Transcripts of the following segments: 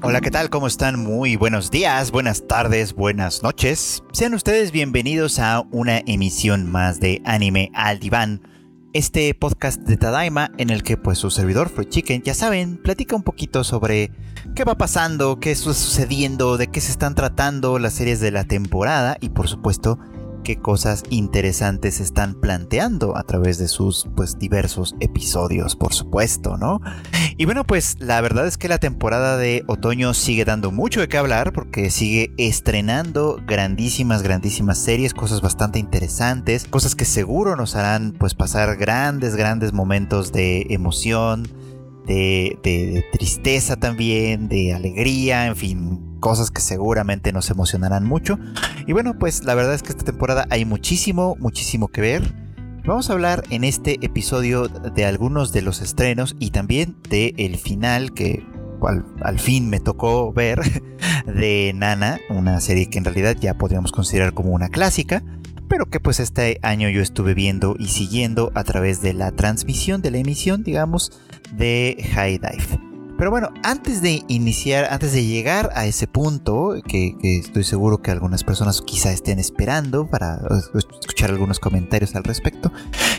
Hola, ¿qué tal? ¿Cómo están? Muy buenos días, buenas tardes, buenas noches. Sean ustedes bienvenidos a una emisión más de Anime al Diván. Este podcast de Tadaima en el que pues su servidor Fruit Chicken, ya saben, platica un poquito sobre qué va pasando, qué está sucediendo, de qué se están tratando las series de la temporada y por supuesto qué cosas interesantes están planteando a través de sus pues diversos episodios, por supuesto, ¿no? Y bueno, pues la verdad es que la temporada de otoño sigue dando mucho de qué hablar porque sigue estrenando grandísimas, grandísimas series, cosas bastante interesantes, cosas que seguro nos harán pues pasar grandes, grandes momentos de emoción, de, de tristeza también, de alegría, en fin, cosas que seguramente nos emocionarán mucho. Y bueno, pues la verdad es que esta temporada hay muchísimo, muchísimo que ver. Vamos a hablar en este episodio de algunos de los estrenos y también de el final que al, al, fin me tocó ver de Nana, una serie que en realidad ya podríamos considerar como una clásica, pero que pues este año yo estuve viendo y siguiendo a través de la transmisión, de la emisión, digamos, de High Dive. Pero bueno, antes de iniciar, antes de llegar a ese punto, que, estoy seguro que algunas personas quizá estén esperando para escuchar algunos comentarios al respecto,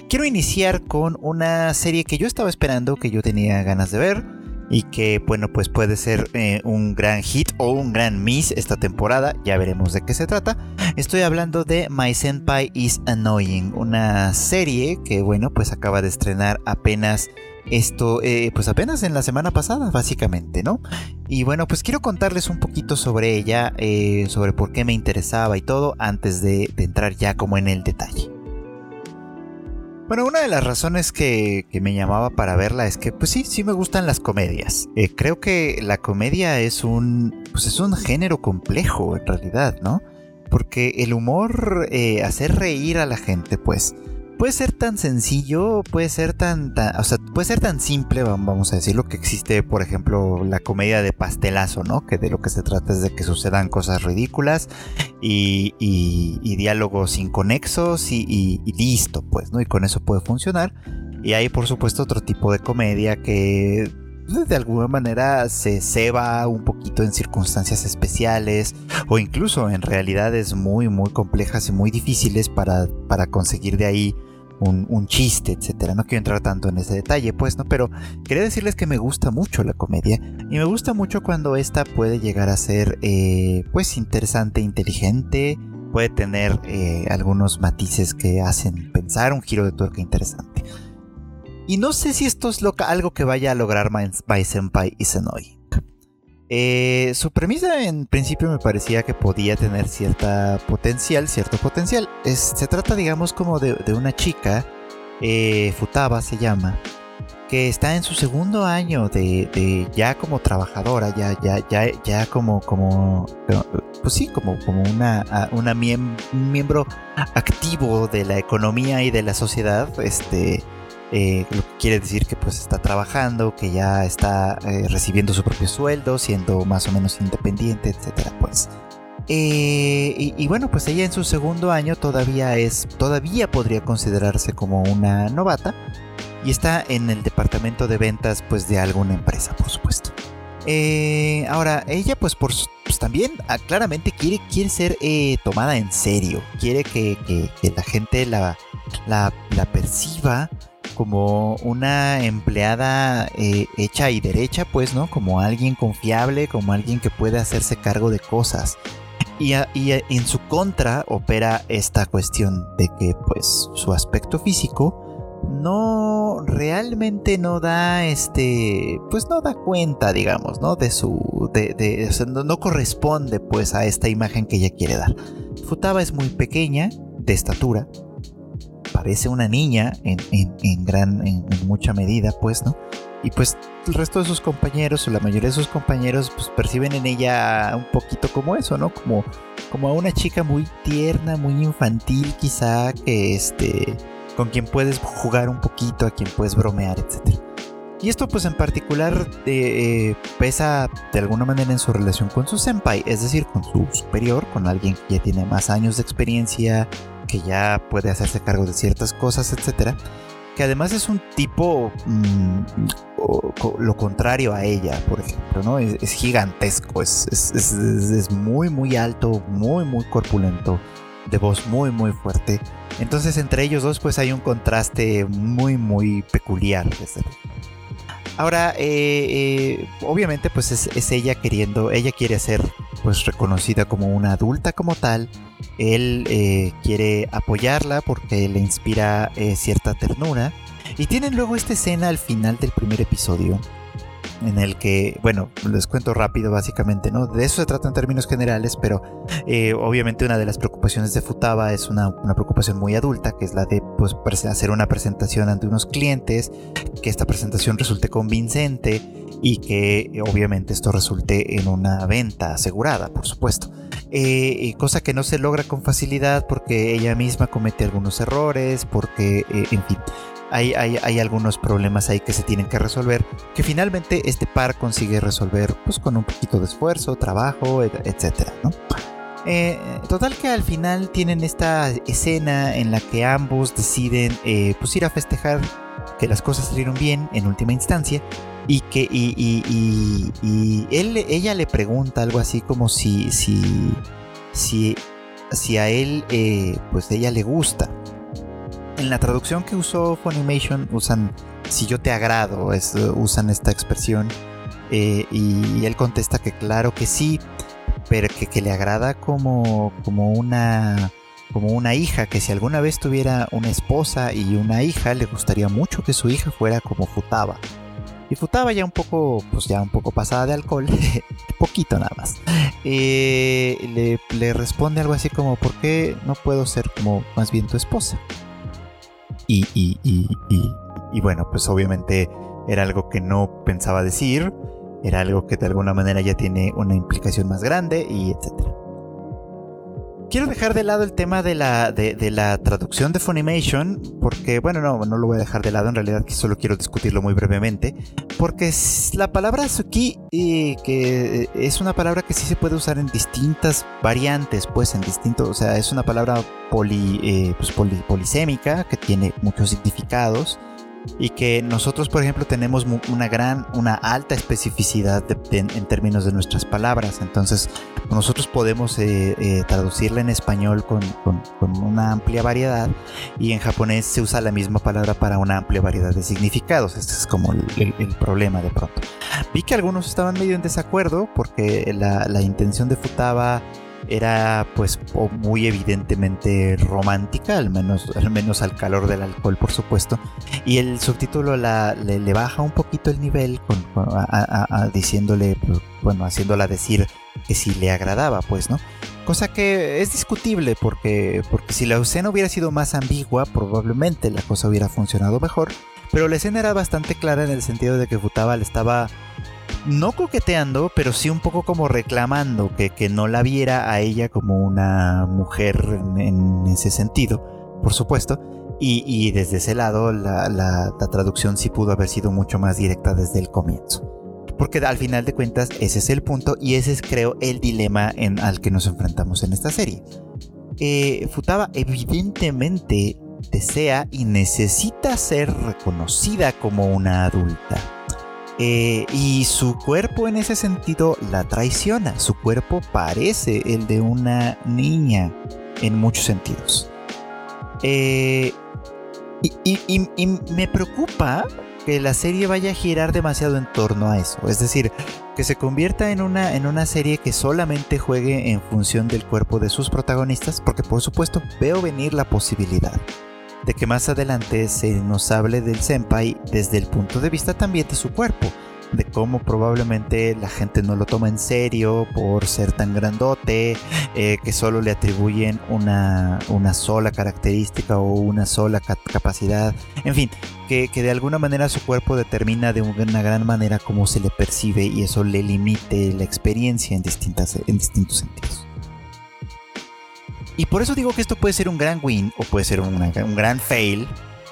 quiero iniciar con una serie que yo estaba esperando, que yo tenía ganas de ver y que bueno pues puede ser eh, un gran hit o un gran miss esta temporada ya veremos de qué se trata estoy hablando de My Senpai is Annoying una serie que bueno pues acaba de estrenar apenas esto, eh, pues apenas en la semana pasada, básicamente, ¿no? Y bueno, pues quiero contarles un poquito sobre ella, eh, sobre por qué me interesaba y todo, antes de, entrar ya como en el detalle. Bueno, una de las razones que, me llamaba para verla es que, pues sí, sí me gustan las comedias. Eh, creo que la comedia es un, pues es un género complejo en realidad, ¿no? Porque el humor, hacer reír a la gente, pues, puede ser tan sencillo, puede ser tan, o sea, puede ser tan simple, vamos a decirlo, que existe, por ejemplo, la comedia de pastelazo, ¿no? Que de lo que se trata es de que sucedan cosas ridículas y, diálogos inconexos y, y, listo, pues, ¿no? Y con eso puede funcionar. Y hay, por supuesto, otro tipo de comedia que de alguna manera se ceba un poquito en circunstancias especiales o incluso en realidades muy muy complejas y muy difíciles para, para conseguir de ahí un, chiste, etcétera. No quiero entrar tanto en ese detalle, pues, ¿no? Pero quería decirles que me gusta mucho la comedia y me gusta mucho cuando esta puede llegar a ser, eh, pues, interesante, inteligente, puede tener eh, algunos matices que hacen pensar un giro de tuerca interesante. Y no sé si esto es algo que vaya a lograr My, Senpai y Senoi. Eh, su premisa en principio me parecía que podía tener cierta potencial, cierto potencial. se trata, digamos, como de, una chica, eh, Futaba se llama, que está en su segundo año de, ya como trabajadora, ya, ya, ya, ya como, como, pues sí, como, como una, una un miembro activo de la economía y de la sociedad, este eh, lo que quiere decir que pues está trabajando, que ya está eh, recibiendo su propio sueldo, siendo más o menos independiente, etcétera, pues. Eh, y, bueno, pues ella en su segundo año todavía es, todavía podría considerarse como una novata y está en el departamento de ventas pues de alguna empresa, por supuesto. ahora, ella pues, por, pues también ah, claramente quiere, quiere ser tomada en serio, quiere que, la gente la, la perciba como una empleada eh, hecha y derecha, pues, ¿no? Como alguien confiable, como alguien que puede hacerse cargo de cosas. Y, en su contra opera esta cuestión de que, pues, su aspecto físico no realmente no da este pues no da cuenta digamos no de su de, no, corresponde pues a esta imagen que ella quiere dar Futaba es muy pequeña de estatura parece una niña en, gran, en, mucha medida, pues, ¿no? Y pues el resto de sus compañeros, o la mayoría de sus compañeros, pues perciben en ella un poquito como eso, ¿no? Como, como a una chica muy tierna, muy infantil, quizá, que este, con quien puedes jugar un poquito, a quien puedes bromear, etc. Y esto pues en particular eh, pesa de alguna manera en su relación con su senpai, es decir, con su superior, con alguien que ya tiene más años de experiencia, que ya puede hacerse cargo de ciertas cosas, etcétera. Que además es un tipo mm, lo contrario a ella, por ejemplo, ¿no? Es, gigantesco, es, es, muy, muy alto, muy, muy corpulento, de voz muy, muy fuerte. Entonces entre ellos dos pues hay un contraste muy, muy peculiar. Ahora, eh, eh, obviamente pues es, ella queriendo, ella quiere ser pues reconocida como una adulta como tal. Él eh, quiere apoyarla porque le inspira cierta ternura. Y tienen luego esta escena al final del primer episodio en el que, bueno, les cuento rápido básicamente, ¿no? De eso se trata en términos generales, pero eh, obviamente una de las preocupaciones de Futaba es una, preocupación muy adulta, que es la de pues, hacer una presentación ante unos clientes, que esta presentación resulte convincente y que obviamente esto resulte en una venta asegurada, por supuesto. Eh, cosa que no se logra con facilidad porque ella misma comete algunos errores, porque, eh, en fin, hay, algunos problemas ahí que se tienen que resolver, que finalmente este par consigue resolver pues, con un poquito de esfuerzo, trabajo, etcétera, ¿no? Eh, total que al final tienen esta escena en la que ambos deciden eh, pues ir a festejar que las cosas salieron bien en última instancia y que ella le pregunta algo así como si si si, si a él eh, pues ella le gusta en la traducción que usó Funimation usan si yo te agrado, usan esta expresión eh, y, él contesta que claro que sí, pero que, le agrada como, como una como una hija, que si alguna vez tuviera una esposa y una hija, le gustaría mucho que su hija fuera como Futaba. Y Futaba ya un poco, pues ya un poco pasada de alcohol, poquito nada más. Eh, le, le responde algo así como, ¿por qué no puedo ser como más bien tu esposa? Y, y, bueno, pues obviamente era algo que no pensaba decir, era algo que de alguna manera ya tiene una implicación más grande y etcétera. Quiero dejar de lado el tema de la, de, la traducción de Funimation, porque, bueno, no, no lo voy a dejar de lado, en realidad solo quiero discutirlo muy brevemente, porque la palabra Suki, eh, que es una palabra que sí se puede usar en distintas variantes, pues en distintos, o sea, es una palabra poli, eh, pues, polisémica, que tiene muchos significados, y que nosotros, por ejemplo, tenemos una gran, una alta especificidad en términos de nuestras palabras. Entonces, nosotros podemos eh, eh, traducirla en español con, una amplia variedad y en japonés se usa la misma palabra para una amplia variedad de significados. Este es como el, problema de pronto. Vi que algunos estaban medio en desacuerdo porque la, la intención de Futaba era pues muy evidentemente romántica, al menos, al menos al calor del alcohol por supuesto, y el subtítulo la, le, baja un poquito el nivel con, diciéndole, bueno, haciéndola decir que si le agradaba, pues, ¿no? Cosa que es discutible porque, porque si la escena hubiera sido más ambigua, probablemente la cosa hubiera funcionado mejor, pero la escena era bastante clara en el sentido de que Futaba le estaba no coqueteando, pero sí un poco como reclamando que, que no la viera a ella como una mujer en, ese sentido, por supuesto. Y, desde ese lado la, traducción sí pudo haber sido mucho más directa desde el comienzo. Porque al final de cuentas ese es el punto y ese es creo el dilema en, al que nos enfrentamos en esta serie. Eh, Futaba evidentemente desea y necesita ser reconocida como una adulta eh, y su cuerpo en ese sentido la traiciona. Su cuerpo parece el de una niña en muchos sentidos. Eh, y, me preocupa que la serie vaya a girar demasiado en torno a eso. Es decir, que se convierta en una, en una serie que solamente juegue en función del cuerpo de sus protagonistas, porque por supuesto veo venir la posibilidad de que más adelante se nos hable del senpai desde el punto de vista también de su cuerpo, de cómo probablemente la gente no lo toma en serio por ser tan grandote, eh, que solo le atribuyen una, una, sola característica o una sola capacidad, en fin, que, que, de alguna manera su cuerpo determina de una gran manera cómo se le percibe y eso le limite la experiencia en, distintas, en distintos sentidos. Y por eso digo que esto puede ser un gran win o puede ser un gran fail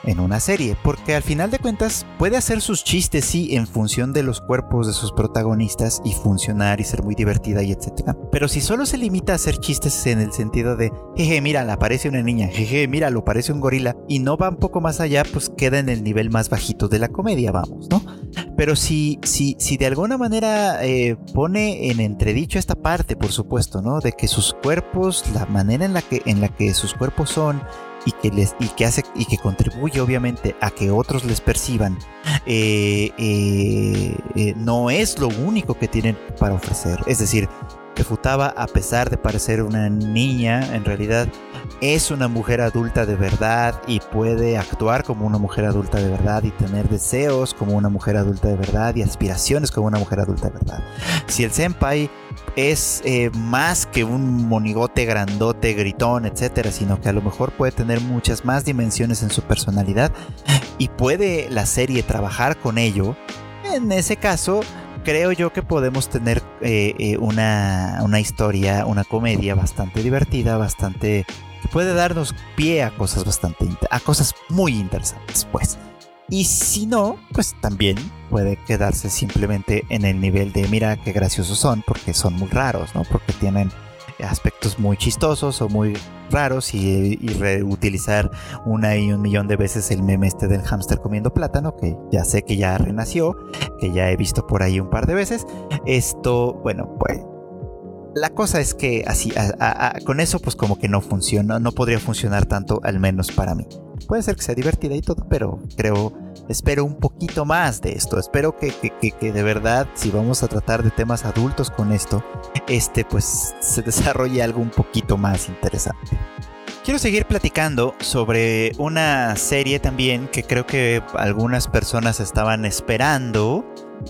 en una serie, porque al final de cuentas puede hacer sus chistes sí en función de los cuerpos de sus protagonistas y funcionar y ser muy divertida y etcétera. Pero si solo se limita a hacer chistes en el sentido de, jeje, mira, la parece una niña, jeje, mira, lo parece un gorila y no va un poco más allá, pues queda en el nivel más bajito de la comedia, vamos, ¿no? Pero si, si, si de alguna manera eh, pone en entredicho esta parte, por supuesto, ¿no? De que sus cuerpos, la manera en la que, en la que sus cuerpos son y que les y que hace y que contribuye obviamente a que otros les perciban eh, eh, no es lo único que tienen para ofrecer es decir refutaba a pesar de parecer una niña en realidad es una mujer adulta de verdad y puede actuar como una mujer adulta de verdad y tener deseos como una mujer adulta de verdad y aspiraciones como una mujer adulta de verdad. Si el senpai es eh, más que un monigote grandote, gritón, etcétera, sino que a lo mejor puede tener muchas más dimensiones en su personalidad y puede la serie trabajar con ello, en ese caso creo yo que podemos tener eh, eh, una, una historia, una comedia bastante divertida, bastante puede darnos pie a cosas bastante a cosas muy interesantes, pues. Y si no, pues también puede quedarse simplemente en el nivel de mira qué graciosos son, porque son muy raros, ¿no? Porque tienen aspectos muy chistosos o muy raros y, reutilizar una y un millón de veces el meme este del hámster comiendo plátano, que ya sé que ya renació, que ya he visto por ahí un par de veces. Esto, bueno, pues la cosa es que así, con eso pues como que no funciona, no podría funcionar tanto, al menos para mí. Puede ser que sea divertida y todo, pero creo, espero un poquito más de esto. Espero que, que, de verdad, si vamos a tratar de temas adultos con esto, este pues se desarrolle algo un poquito más interesante. Quiero seguir platicando sobre una serie también que creo que algunas personas estaban esperando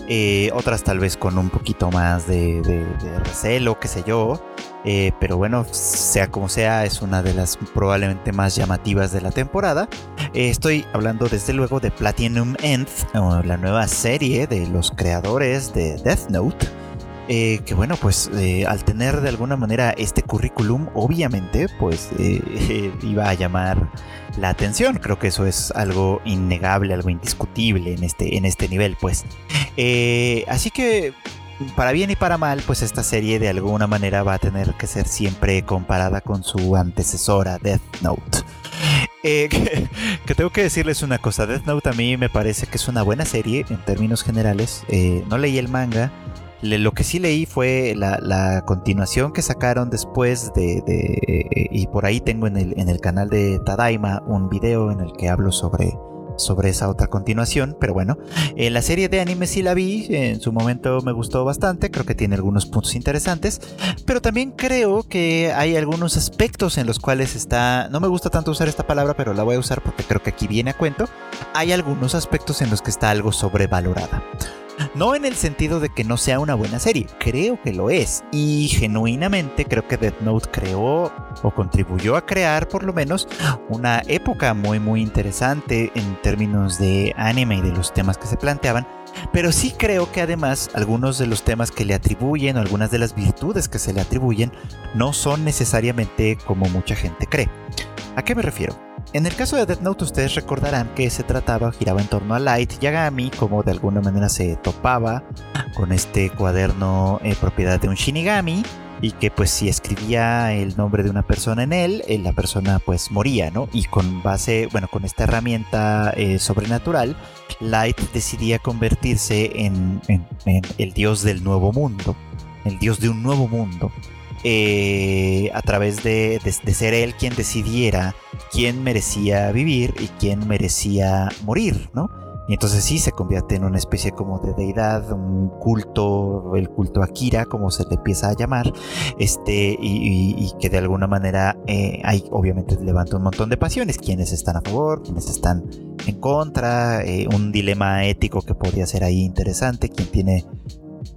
eh, otras tal vez con un poquito más de, recelo, qué sé yo. Eh, pero bueno, sea como sea, es una de las probablemente más llamativas de la temporada. Eh, estoy hablando desde luego de Platinum End, la nueva serie de los creadores de Death Note. Que bueno, pues al tener de alguna manera este currículum, obviamente, pues iba a llamar la atención. Creo que eso es algo innegable, algo indiscutible en este, en este nivel, pues. Eh, así que, para bien y para mal, pues esta serie de alguna manera va a tener que ser siempre comparada con su antecesora, Death Note. Eh, que, tengo que decirles una cosa, Death Note a mí me parece que es una buena serie en términos generales. Eh, no leí el manga, lo que sí leí fue la, continuación que sacaron después de, y por ahí tengo en el, en el, canal de Tadaima un video en el que hablo sobre, sobre esa otra continuación, pero bueno, eh, la serie de anime sí la vi, en su momento me gustó bastante, creo que tiene algunos puntos interesantes, pero también creo que hay algunos aspectos en los cuales está, no me gusta tanto usar esta palabra, pero la voy a usar porque creo que aquí viene a cuento, hay algunos aspectos en los que está algo sobrevalorada. No en el sentido de que no sea una buena serie, creo que lo es. Y genuinamente creo que Death Note creó o contribuyó a crear por lo menos una época muy muy interesante en términos de anime y de los temas que se planteaban. Pero sí creo que además algunos de los temas que le atribuyen o algunas de las virtudes que se le atribuyen no son necesariamente como mucha gente cree. ¿A qué me refiero? En el caso de Death Note ustedes recordarán que se trataba, giraba en torno a Light Yagami, como de alguna manera se topaba con este cuaderno eh, propiedad de un Shinigami y que pues si escribía el nombre de una persona en él, eh, la persona pues moría, ¿no? Y con base, bueno, con esta herramienta eh, sobrenatural, Light decidía convertirse en el dios del nuevo mundo, el dios de un nuevo mundo. Eh, a través de, ser él quien decidiera quién merecía vivir y quién merecía morir, ¿no? Y entonces sí se convierte en una especie como de deidad, un culto, el culto Akira, como se le empieza a llamar, este, y, que de alguna manera eh, hay, obviamente levanta un montón de pasiones, quienes están a favor, quienes están en contra, eh, un dilema ético que podría ser ahí interesante, quien tiene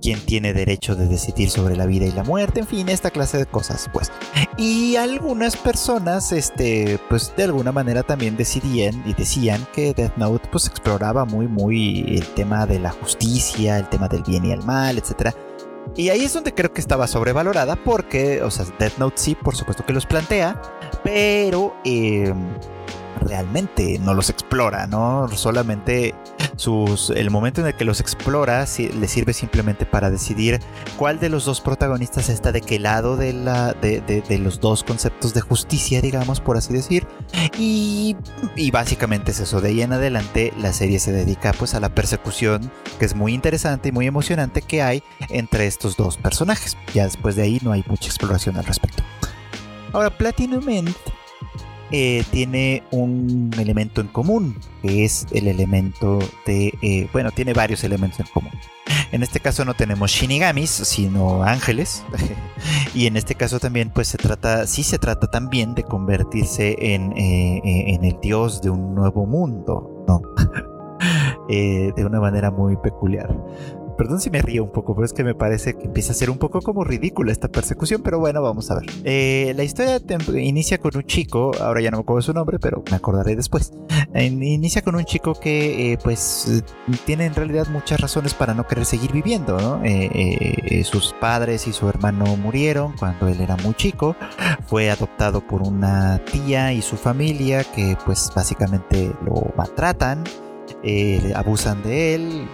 quién tiene derecho de decidir sobre la vida y la muerte, en fin, esta clase de cosas, pues. Y algunas personas, este, pues de alguna manera también decidían y decían que Death Note pues exploraba muy, muy el tema de la justicia, el tema del bien y el mal, etc. Y ahí es donde creo que estaba sobrevalorada porque, o sea, Death Note sí, por supuesto que los plantea, pero... Eh, realmente no los explora, ¿no? Solamente sus, el momento en el que los explora le sirve simplemente para decidir cuál de los dos protagonistas está de qué lado de, la, de, los dos conceptos de justicia, digamos, por así decir. Y, básicamente es eso. De ahí en adelante la serie se dedica pues a la persecución que es muy interesante y muy emocionante que hay entre estos dos personajes. Ya después de ahí no hay mucha exploración al respecto. Ahora, Platinum eh, tiene un elemento en común, que es el elemento de, eh, bueno, tiene varios elementos en común. En este caso no tenemos shinigamis, sino ángeles. y en este caso también, pues se trata, sí se trata también de convertirse en, eh, en el dios de un nuevo mundo, ¿no? de una manera muy peculiar. Perdón si me río un poco, pero es que me parece que empieza a ser un poco como ridícula esta persecución, pero bueno, vamos a ver. Eh, la historia inicia con un chico, ahora ya no me acuerdo su nombre, pero me acordaré después. inicia con un chico que eh, pues tiene en realidad muchas razones para no querer seguir viviendo, ¿no? Eh, sus padres y su hermano murieron cuando él era muy chico, fue adoptado por una tía y su familia que pues básicamente lo maltratan, abusan de él,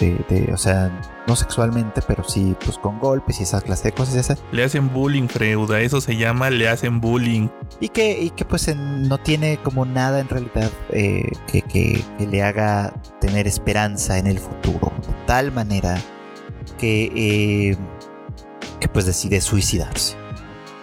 de, o sea, no sexualmente, pero sí, pues con golpes y esas clases de cosas. Le hacen bullying, Freuda, eso se llama le hacen bullying. Y que, y que pues no tiene como nada en realidad eh, que, que, le haga tener esperanza en el futuro, de tal manera que, eh, que pues decide suicidarse.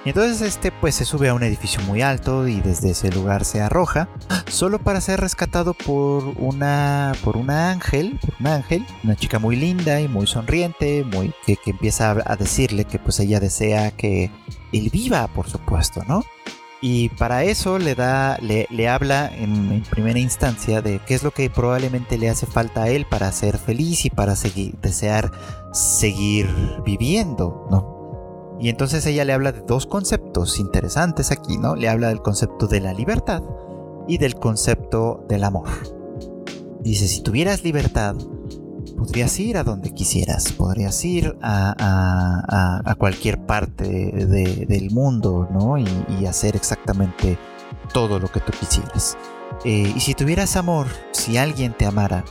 Y entonces este pues se sube a un edificio muy alto y desde ese lugar se arroja, solo para ser rescatado por una por una ángel, por un ángel, una chica muy linda y muy sonriente, muy que, empieza a, decirle que pues ella desea que él viva, por supuesto, ¿no? Y para eso le da, le, le habla en, en, primera instancia de qué es lo que probablemente le hace falta a él para ser feliz y para seguir, desear seguir viviendo, ¿no? Y entonces ella le habla de dos conceptos interesantes aquí, ¿no? Le habla del concepto de la libertad y del concepto del amor. Dice, si tuvieras libertad, podrías ir a donde quisieras, podrías ir a, cualquier parte del mundo, ¿no? Y, hacer exactamente todo lo que tú quisieras. Eh, y si tuvieras amor, si alguien te amara,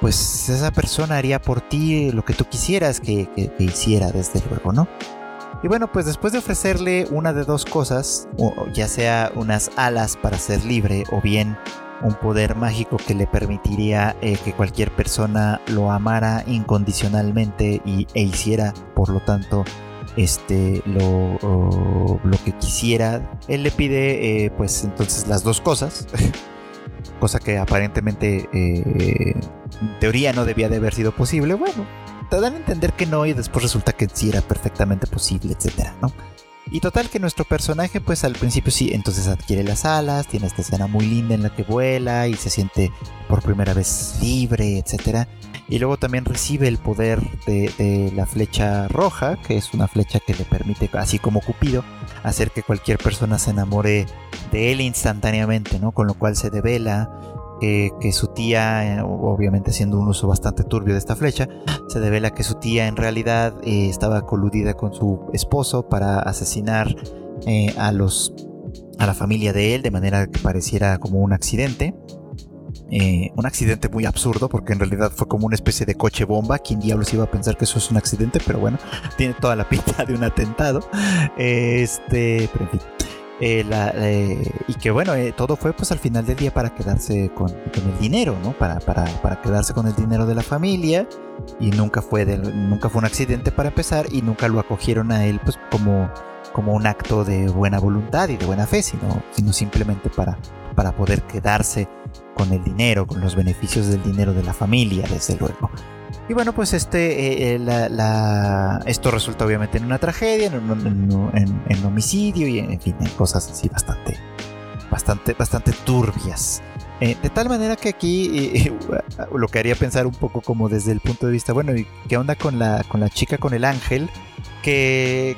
pues esa persona haría por ti lo que tú quisieras que hiciera, desde luego, ¿no? Y bueno, pues después de ofrecerle una de dos cosas, ya sea unas alas para ser libre o bien un poder mágico que le permitiría eh, que cualquier persona lo amara incondicionalmente y, e hiciera, por lo tanto, este lo, lo que quisiera. Él le pide, eh, pues entonces las dos cosas, cosa que aparentemente eh, en teoría no debía de haber sido posible. Bueno, te dan a entender que no y después resulta que sí era perfectamente posible, etcétera, ¿no? Y total que nuestro personaje pues al principio sí, entonces adquiere las alas, tiene esta escena muy linda en la que vuela y se siente por primera vez libre, etcétera. Y luego también recibe el poder de, la flecha roja, que es una flecha que le permite, así como Cupido, hacer que cualquier persona se enamore de él instantáneamente, ¿no? Con lo cual se devela que, su tía, eh, obviamente haciendo un uso bastante turbio de esta flecha, se devela que su tía en realidad eh, estaba coludida con su esposo para asesinar eh, a los a la familia de él de manera que pareciera como un accidente. un accidente muy absurdo porque en realidad fue como una especie de coche bomba. ¿Quién diablos iba a pensar que eso es un accidente? Pero bueno, tiene toda la pinta de un atentado. Este, pero en fin. Eh, eh, y que bueno, eh, todo fue pues al final del día para quedarse con, el dinero, ¿no? Para, para, para, quedarse con el dinero de la familia y nunca fue, nunca fue un accidente para empezar y nunca lo acogieron a él pues como, como un acto de buena voluntad y de buena fe, sino, sino simplemente para, para poder quedarse con el dinero, con los beneficios del dinero de la familia, desde luego. Y bueno, pues este, eh, eh, esto resulta obviamente en una tragedia, en, homicidio y en, fin, en cosas así bastante, bastante, bastante turbias. Eh, de tal manera que aquí lo que haría pensar un poco como desde el punto de vista, bueno, qué onda con la, con la chica con el ángel? Que,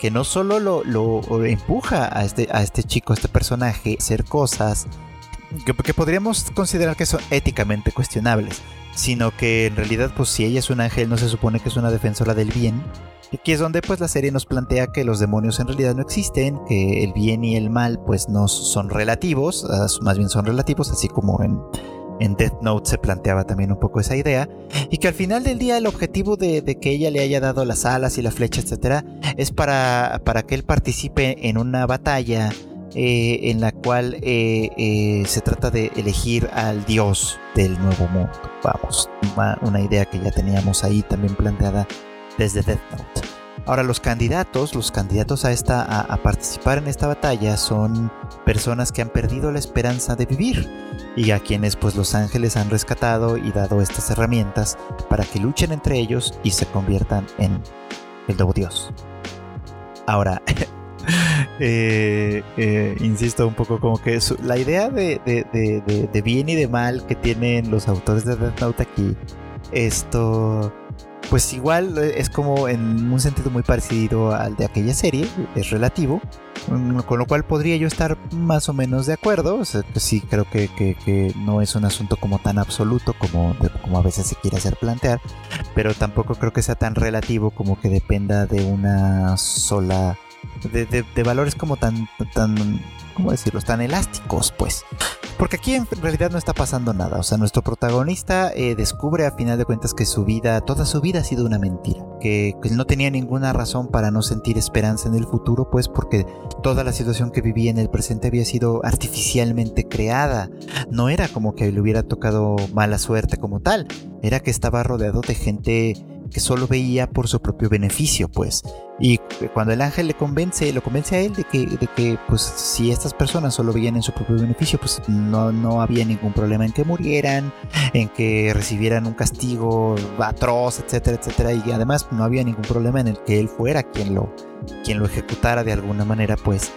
que, no solo lo, lo, empuja a este, a este chico, a este personaje, a hacer cosas que, que podríamos considerar que son éticamente cuestionables sino que en realidad pues si ella es un ángel no se supone que es una defensora del bien. Y aquí es donde pues la serie nos plantea que los demonios en realidad no existen, que el bien y el mal pues no son relativos, más bien son relativos, así como en, en Death Note se planteaba también un poco esa idea, y que al final del día el objetivo de, que ella le haya dado las alas y la flecha, etcétera, es para, para que él participe en una batalla eh, en la cual eh, eh, se trata de elegir al dios del nuevo mundo. Vamos, una, idea que ya teníamos ahí también planteada desde Death Note. Ahora los candidatos, los candidatos a esta a, participar en esta batalla son personas que han perdido la esperanza de vivir y a quienes pues los ángeles han rescatado y dado estas herramientas para que luchen entre ellos y se conviertan en el nuevo dios. Ahora, Eh, eh, insisto un poco como que la idea de, bien y de mal que tienen los autores de Death Note aquí, esto, pues igual es como en un sentido muy parecido al de aquella serie, es relativo, mm, con lo cual podría yo estar más o menos de acuerdo, o sea, que sí creo que, no es un asunto como tan absoluto como, como a veces se quiere hacer plantear, pero tampoco creo que sea tan relativo como que dependa de una sola de, valores como tan, tan, ¿cómo decirlo? Tan elásticos, pues. Porque aquí en realidad no está pasando nada. O sea, nuestro protagonista eh, descubre a final de cuentas que su vida, toda su vida ha sido una mentira. Que, que, no tenía ninguna razón para no sentir esperanza en el futuro, pues porque toda la situación que vivía en el presente había sido artificialmente creada. No era como que le hubiera tocado mala suerte como tal. Era que estaba rodeado de gente que solo veía por su propio beneficio, pues. Y cuando el ángel le convence, lo convence a él de que, de que pues si estas personas solo veían en su propio beneficio, pues no, no había ningún problema en que murieran, en que recibieran un castigo atroz, etcétera, etcétera. Y además no había ningún problema en el que él fuera quien lo, quien lo ejecutara de alguna manera, pues.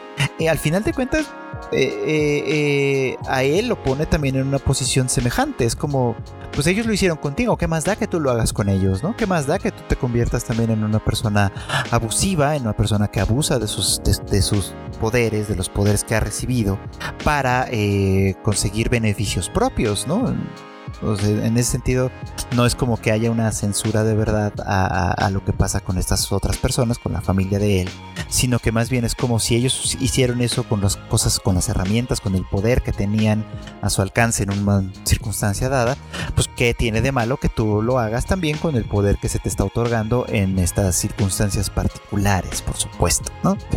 Al final de cuentas, eh, eh, a él lo pone también en una posición semejante. Es como, pues ellos lo hicieron contigo, ¿qué más da que tú lo hagas con ellos, no? ¿Qué más da que tú te conviertas también en una persona abusiva, en una persona que abusa de sus, de, sus poderes, de los poderes que ha recibido, para eh, conseguir beneficios propios, ¿no? En ese sentido, no es como que haya una censura de verdad a, lo que pasa con estas otras personas, con la familia de él, sino que más bien es como si ellos hicieron eso con las cosas, con las herramientas, con el poder que tenían a su alcance en una circunstancia dada, pues qué tiene de malo que tú lo hagas también con el poder que se te está otorgando en estas circunstancias particulares, por supuesto, ¿no?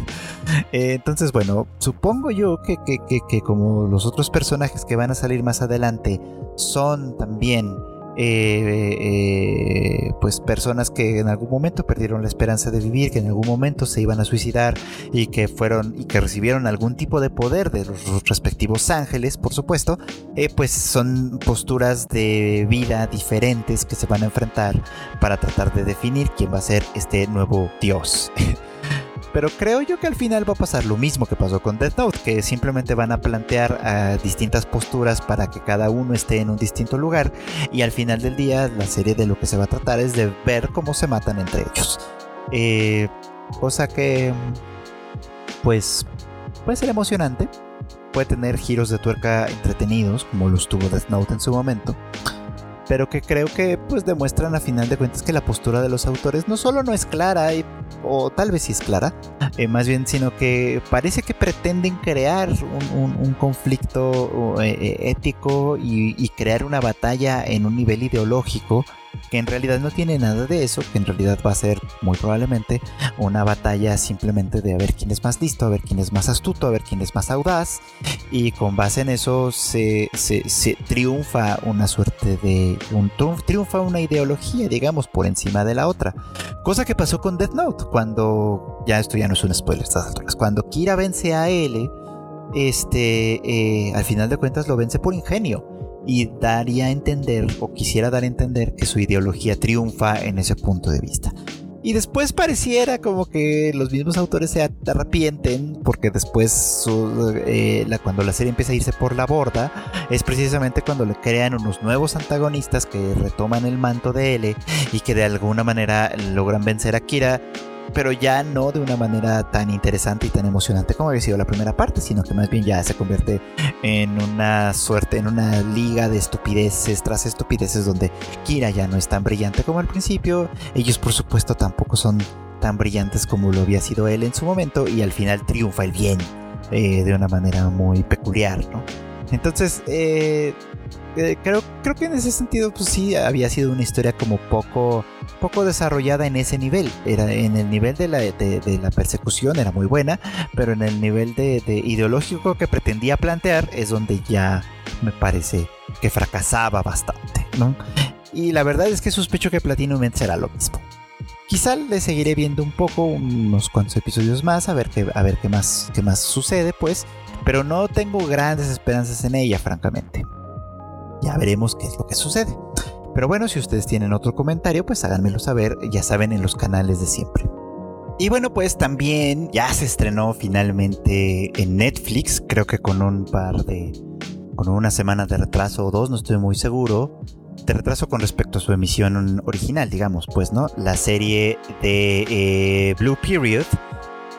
Eh, entonces, bueno, supongo yo que, que como los otros personajes que van a salir más adelante son también eh, eh, pues personas que en algún momento perdieron la esperanza de vivir, que en algún momento se iban a suicidar y que fueron y que recibieron algún tipo de poder de los respectivos ángeles, por supuesto, eh, pues son posturas de vida diferentes que se van a enfrentar para tratar de definir quién va a ser este nuevo dios. Pero creo yo que al final va a pasar lo mismo que pasó con Death Note, que simplemente van a plantear ah, distintas posturas para que cada uno esté en un distinto lugar y al final del día la serie de lo que se va a tratar es de ver cómo se matan entre ellos. Eh, cosa que pues puede ser emocionante, puede tener giros de tuerca entretenidos como los tuvo Death Note en su momento pero que creo que pues demuestran a final de cuentas que la postura de los autores no solo no es clara, o tal vez sí es clara, eh, más bien sino que parece que pretenden crear un, conflicto eh, eh, ético y, crear una batalla en un nivel ideológico que en realidad no tiene nada de eso, que en realidad va a ser muy probablemente una batalla simplemente de a ver quién es más listo, a ver quién es más astuto, a ver quién es más audaz, y con base en eso se, triunfa una suerte de... Un, triunfa una ideología, digamos, por encima de la otra. Cosa que pasó con Death Note, cuando... Ya esto ya no es un spoiler, cuando Kira vence a L, este, eh, al final de cuentas lo vence por ingenio y daría a entender o quisiera dar a entender que su ideología triunfa en ese punto de vista. Y después pareciera como que los mismos autores se arrepienten porque después eh, cuando la serie empieza a irse por la borda es precisamente cuando le crean unos nuevos antagonistas que retoman el manto de L y que de alguna manera logran vencer a Kira pero ya no de una manera tan interesante y tan emocionante como había sido la primera parte, sino que más bien ya se convierte en una suerte, en una liga de estupideces tras estupideces donde Kira ya no es tan brillante como al principio, ellos por supuesto tampoco son tan brillantes como lo había sido él en su momento y al final triunfa el bien eh, de una manera muy peculiar, ¿no? Entonces, eh, eh, creo, creo que en ese sentido, pues sí, había sido una historia como poco, poco desarrollada en ese nivel. Era en el nivel de la, de, la persecución era muy buena, pero en el nivel de, ideológico que pretendía plantear es donde ya me parece que fracasaba bastante, ¿no? Y la verdad es que sospecho que Platinum será lo mismo. Quizá le seguiré viendo un poco, unos cuantos episodios más, a ver qué, a ver qué más, qué más sucede, pues. Pero no tengo grandes esperanzas en ella, francamente. Ya veremos qué es lo que sucede. Pero bueno, si ustedes tienen otro comentario, pues háganmelo saber, ya saben, en los canales de siempre. Y bueno, pues también ya se estrenó finalmente en Netflix, creo que con un par de... con una semana de retraso o dos, no estoy muy seguro. De retraso con respecto a su emisión original, digamos, pues, ¿no? La serie de eh, Blue Period,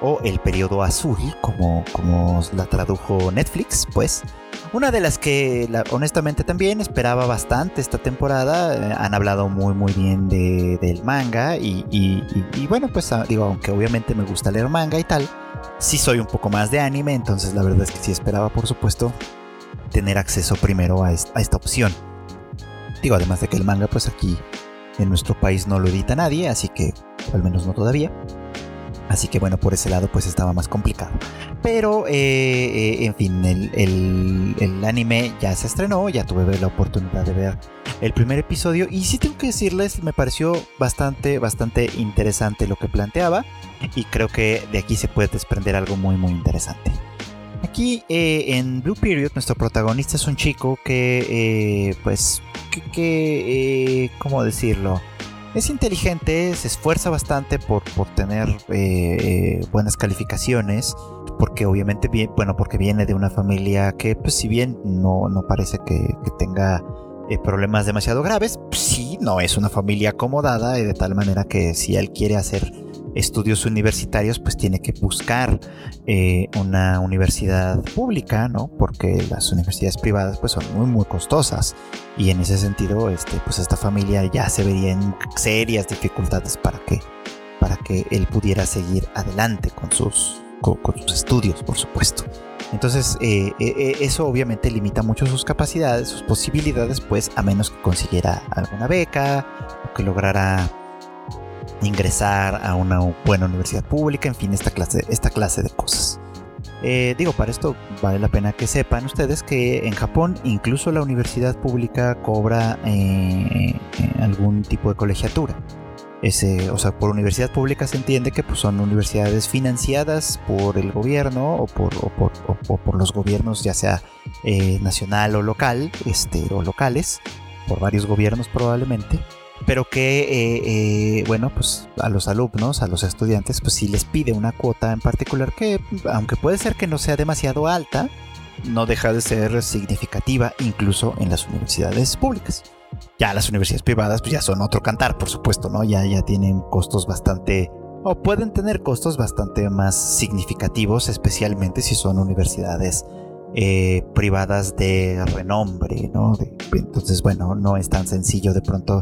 o El periodo azul, como, como la tradujo Netflix, pues. Una de las que honestamente también esperaba bastante esta temporada. Eh, han hablado muy muy bien de, del manga y, y, bueno, pues ah, digo, aunque obviamente me gusta leer manga y tal, sí soy un poco más de anime, entonces la verdad es que sí esperaba por supuesto tener acceso primero a, a esta opción. Digo, además de que el manga pues aquí en nuestro país no lo edita nadie, así que al menos no todavía. Así que bueno, por ese lado pues estaba más complicado. Pero, eh, eh, en fin, el, anime ya se estrenó, ya tuve la oportunidad de ver el primer episodio y sí tengo que decirles, me pareció bastante, bastante interesante lo que planteaba y creo que de aquí se puede desprender algo muy, muy interesante. Aquí eh, en Blue Period nuestro protagonista es un chico que, pues, ¿cómo decirlo? Es inteligente, se esfuerza bastante por, por tener eh, eh, buenas calificaciones, porque obviamente, bueno, porque viene de una familia que, pues si bien no, no parece que, tenga eh, problemas demasiado graves, sí, no es una familia acomodada, de tal manera que si él quiere hacer estudios universitarios, pues tiene que buscar eh, una universidad pública, ¿no? Porque las universidades privadas pues son muy muy costosas y en ese sentido, este, pues esta familia ya se vería en serias dificultades para que para que él pudiera seguir adelante con sus con, sus estudios, por supuesto. Entonces, eh, eh, eso obviamente limita mucho sus capacidades, sus posibilidades, pues a menos que consiguiera alguna beca o que lograra ingresar a una buena universidad pública, en fin, esta clase, esta clase de cosas. Eh, digo, para esto vale la pena que sepan ustedes que en Japón incluso la universidad pública cobra eh, eh, algún tipo de colegiatura. Ese, o sea, por universidad pública se entiende que pues, son universidades financiadas por el gobierno o por, por, los gobiernos, ya sea nacional o local, este, o locales, por varios gobiernos probablemente pero que, eh, eh, bueno, pues a los alumnos, a los estudiantes, pues sí les pide una cuota en particular que, aunque puede ser que no sea demasiado alta, no deja de ser significativa incluso en las universidades públicas. Ya las universidades privadas pues ya son otro cantar, por supuesto, ¿no? Ya, ya tienen costos bastante, o pueden tener costos bastante más significativos, especialmente si son universidades eh, privadas de renombre, ¿no? entonces, bueno, no es tan sencillo de pronto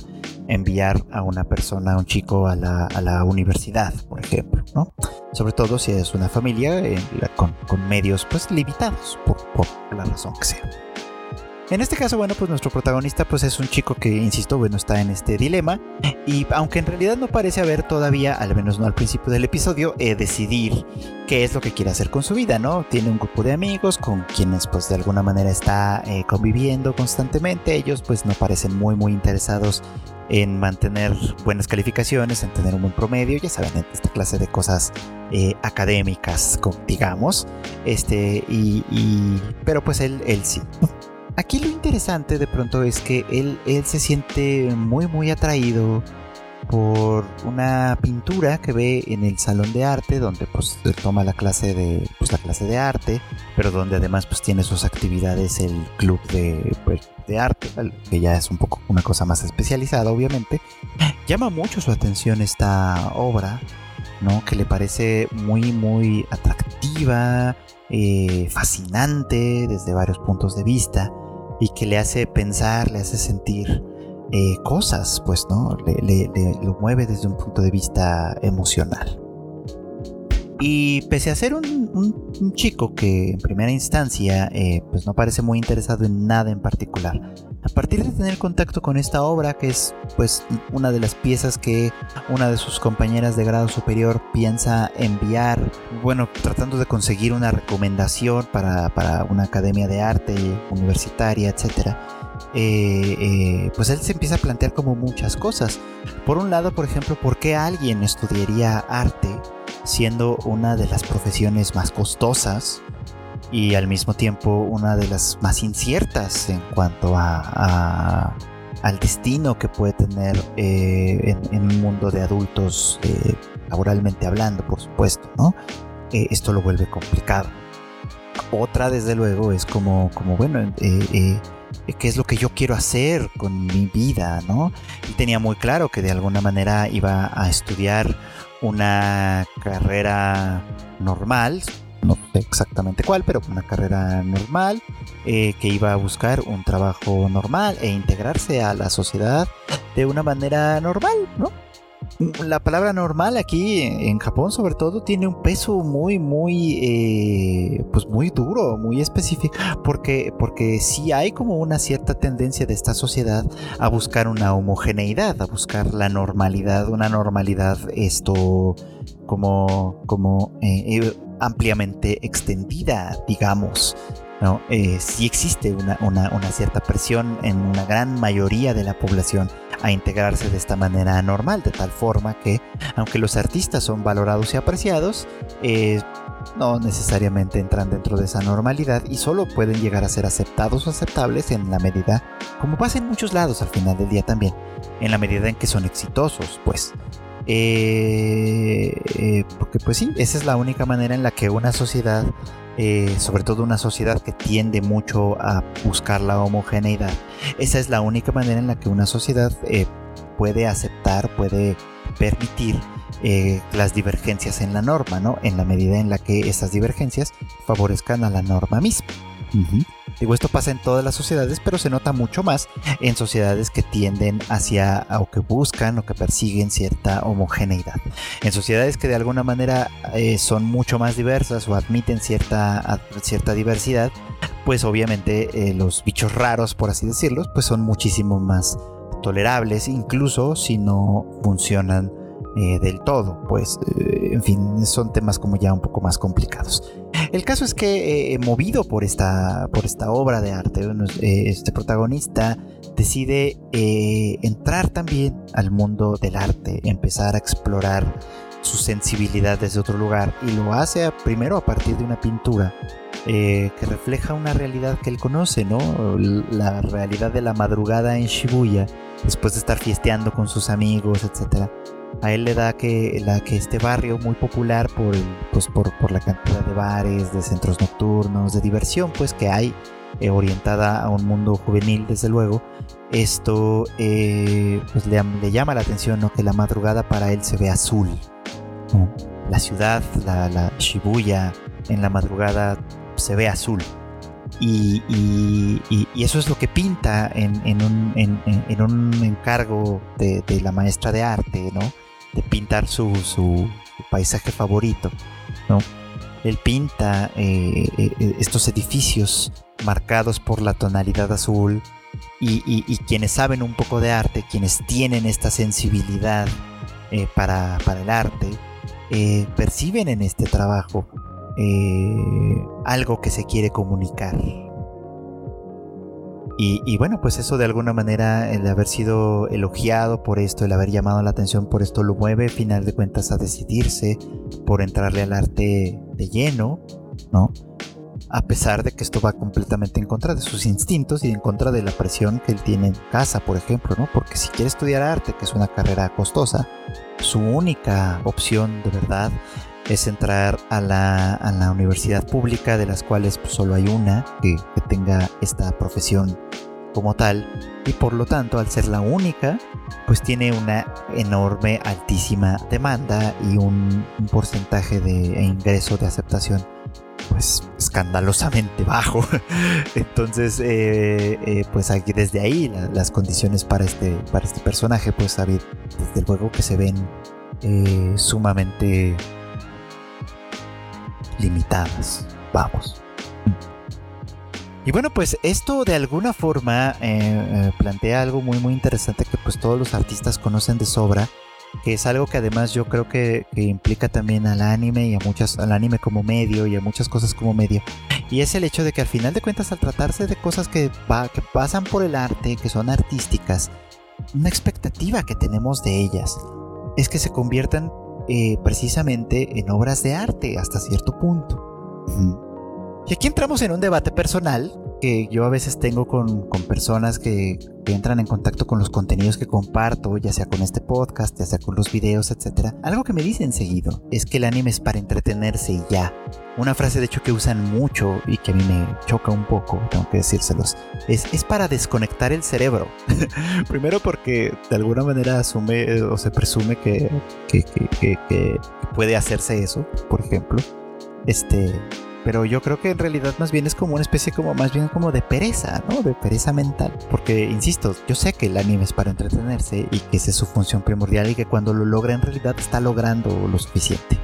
enviar a una persona, a un chico a la, universidad, por ejemplo, ¿no? Sobre todo si es una familia eh, con, medios pues limitados, por la razón que sea. En este caso, bueno, pues nuestro protagonista pues es un chico que, insisto, bueno, está en este dilema y aunque en realidad no parece haber todavía, al menos no al principio del episodio, eh, decidir qué es lo que quiere hacer con su vida, ¿no? Tiene un grupo de amigos con quienes pues de alguna manera está eh, conviviendo constantemente, ellos pues no parecen muy muy interesados en mantener buenas calificaciones, en tener un buen promedio, ya saben, en esta clase de cosas eh, académicas, digamos, este, y, y, pero pues él, él sí. Aquí lo interesante de pronto es que él, él se siente muy muy atraído por una pintura que ve en el salón de arte donde pues toma la clase de pues, la clase de arte pero donde además pues tiene sus actividades el club de, pues, de arte que ya es un poco una cosa más especializada obviamente. Llama mucho su atención esta obra no que le parece muy muy atractiva eh, fascinante desde varios puntos de vista y que le hace pensar, le hace sentir eh, cosas, pues, ¿no? Le, lo mueve desde un punto de vista emocional. Y pese a ser un, chico que en primera instancia eh, pues no parece muy interesado en nada en particular, a partir de tener contacto con esta obra, que es pues una de las piezas que una de sus compañeras de grado superior piensa enviar, bueno, tratando de conseguir una recomendación para, una academia de arte universitaria, etcétera, eh, eh, pues él se empieza a plantear como muchas cosas. Por un lado, por ejemplo, ¿por qué alguien estudiaría arte siendo una de las profesiones más costosas y al mismo tiempo una de las más inciertas en cuanto a, al destino que puede tener eh, en, un mundo de adultos eh, laboralmente hablando, por supuesto, ¿no? Eh, esto lo vuelve complicado. Otra, desde luego, es como, como bueno, qué es lo que yo quiero hacer con mi vida, ¿no? Y tenía muy claro que de alguna manera iba a estudiar una carrera normal, no sé exactamente cuál, pero una carrera normal, eh, que iba a buscar un trabajo normal e integrarse a la sociedad de una manera normal, ¿no? La palabra normal aquí en Japón sobre todo tiene un peso muy muy eh, pues muy duro muy específico porque porque sí hay como una cierta tendencia de esta sociedad a buscar una homogeneidad a buscar la normalidad una normalidad esto como como eh, eh, ampliamente extendida digamos ¿no? Eh, sí existe una, cierta presión en una gran mayoría de la población a integrarse de esta manera normal, de tal forma que, aunque los artistas son valorados y apreciados, eh, no necesariamente entran dentro de esa normalidad y solo pueden llegar a ser aceptados o aceptables en la medida, como pasa en muchos lados al final del día también, en la medida en que son exitosos, pues. Eh, porque pues sí, esa es la única manera en la que una sociedad eh, sobre todo una sociedad que tiende mucho a buscar la homogeneidad. Esa es la única manera en la que una sociedad eh, puede aceptar, puede permitir eh, las divergencias en la norma, ¿no? En la medida en la que esas divergencias favorezcan a la norma misma. Digo, esto pasa en todas las sociedades, pero se nota mucho más en sociedades que tienden hacia o que buscan o que persiguen cierta homogeneidad. En sociedades que de alguna manera eh, son mucho más diversas o admiten cierta, cierta diversidad, pues obviamente eh, los bichos raros, por así decirlo, pues son muchísimo más tolerables, incluso si no funcionan eh, del todo. Pues, en fin, son temas como ya un poco más complicados. El caso es que, eh, movido por esta, por esta obra de arte, eh, este protagonista decide eh, entrar también al mundo del arte, empezar a explorar su sensibilidad desde otro lugar y lo hace primero a partir de una pintura que refleja una realidad que él conoce, ¿no? La realidad de la madrugada en Shibuya, después de estar fiesteando con sus amigos, etcétera a él le da que, la, que este barrio muy popular por, pues por, la cantidad de bares, de centros nocturnos, de diversión pues que hay eh, orientada a un mundo juvenil desde luego, esto eh, pues le, llama la atención ¿no? que la madrugada para él se ve azul. La ciudad, la, Shibuya en la madrugada se ve azul. Y, eso es lo que pinta en, un, en, un, encargo de, de, la maestra de arte, ¿no? De pintar su, su, paisaje favorito, ¿no? Él pinta eh, eh, estos edificios marcados por la tonalidad azul y, quienes saben un poco de arte, quienes tienen esta sensibilidad eh, para, para, el arte, perciben en este trabajo algo que se quiere comunicar, y, bueno, pues eso de alguna manera, el haber sido elogiado por esto, el haber llamado la atención por esto, lo mueve, final de cuentas, a decidirse por entrarle al arte de lleno, ¿no? A pesar de que esto va completamente en contra de sus instintos y en contra de la presión que él tiene en casa, por ejemplo, ¿no? Porque si quiere estudiar arte, que es una carrera costosa, su única opción de verdad es entrar a la, universidad pública, de las cuales pues, solo hay una que, tenga esta profesión como tal, y por lo tanto, al ser la única, pues tiene una enorme, altísima demanda y un, porcentaje de ingreso de aceptación pues escandalosamente bajo. Entonces, eh, eh, pues aquí desde ahí las condiciones para este, para este personaje, pues desde luego que se ven eh, sumamente limitadas. Vamos. Y bueno, pues esto de alguna forma eh, eh, plantea algo muy muy interesante que pues todos los artistas conocen de sobra, que es algo que además yo creo que, implica también al anime y a muchas, al anime como medio y a muchas cosas como medio. Y es el hecho de que al final de cuentas al tratarse de cosas que, que pasan por el arte, que son artísticas, una expectativa que tenemos de ellas es que se conviertan eh, precisamente en obras de arte hasta cierto punto. Y aquí entramos en un debate personal que yo a veces tengo con, personas que, entran en contacto con los contenidos que comparto, ya sea con este podcast, ya sea con los videos, etc. Algo que me dicen seguido es que el anime es para entretenerse y ya. Una frase de hecho que usan mucho y que a mí me choca un poco, tengo que decírselos, es, es para desconectar el cerebro. Primero porque de alguna manera asume o se presume que, que, que puede hacerse eso, por ejemplo. Este, pero yo creo que en realidad más bien es como una especie como más bien como de pereza, ¿no? De pereza mental. Porque, insisto, yo sé que el anime es para entretenerse y que esa es su función primordial y que cuando lo logra en realidad está logrando lo suficiente.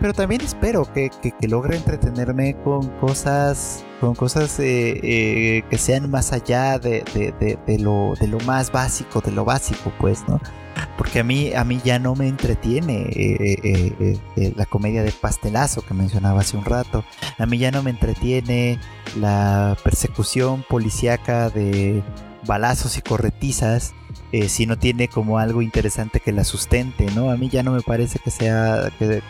Pero también espero que, que, logre entretenerme con cosas, con cosas eh, eh, que sean más allá de, de, lo, de lo más básico, de lo básico, pues, ¿no? porque a mí, a mí ya no me entretiene eh, eh, la comedia de pastelazo que mencionaba hace un rato. A mí ya no me entretiene la persecución policíaca de balazos y corretizas si no tiene como algo interesante que la sustente, ¿no? A mí ya no me parece que sea, que,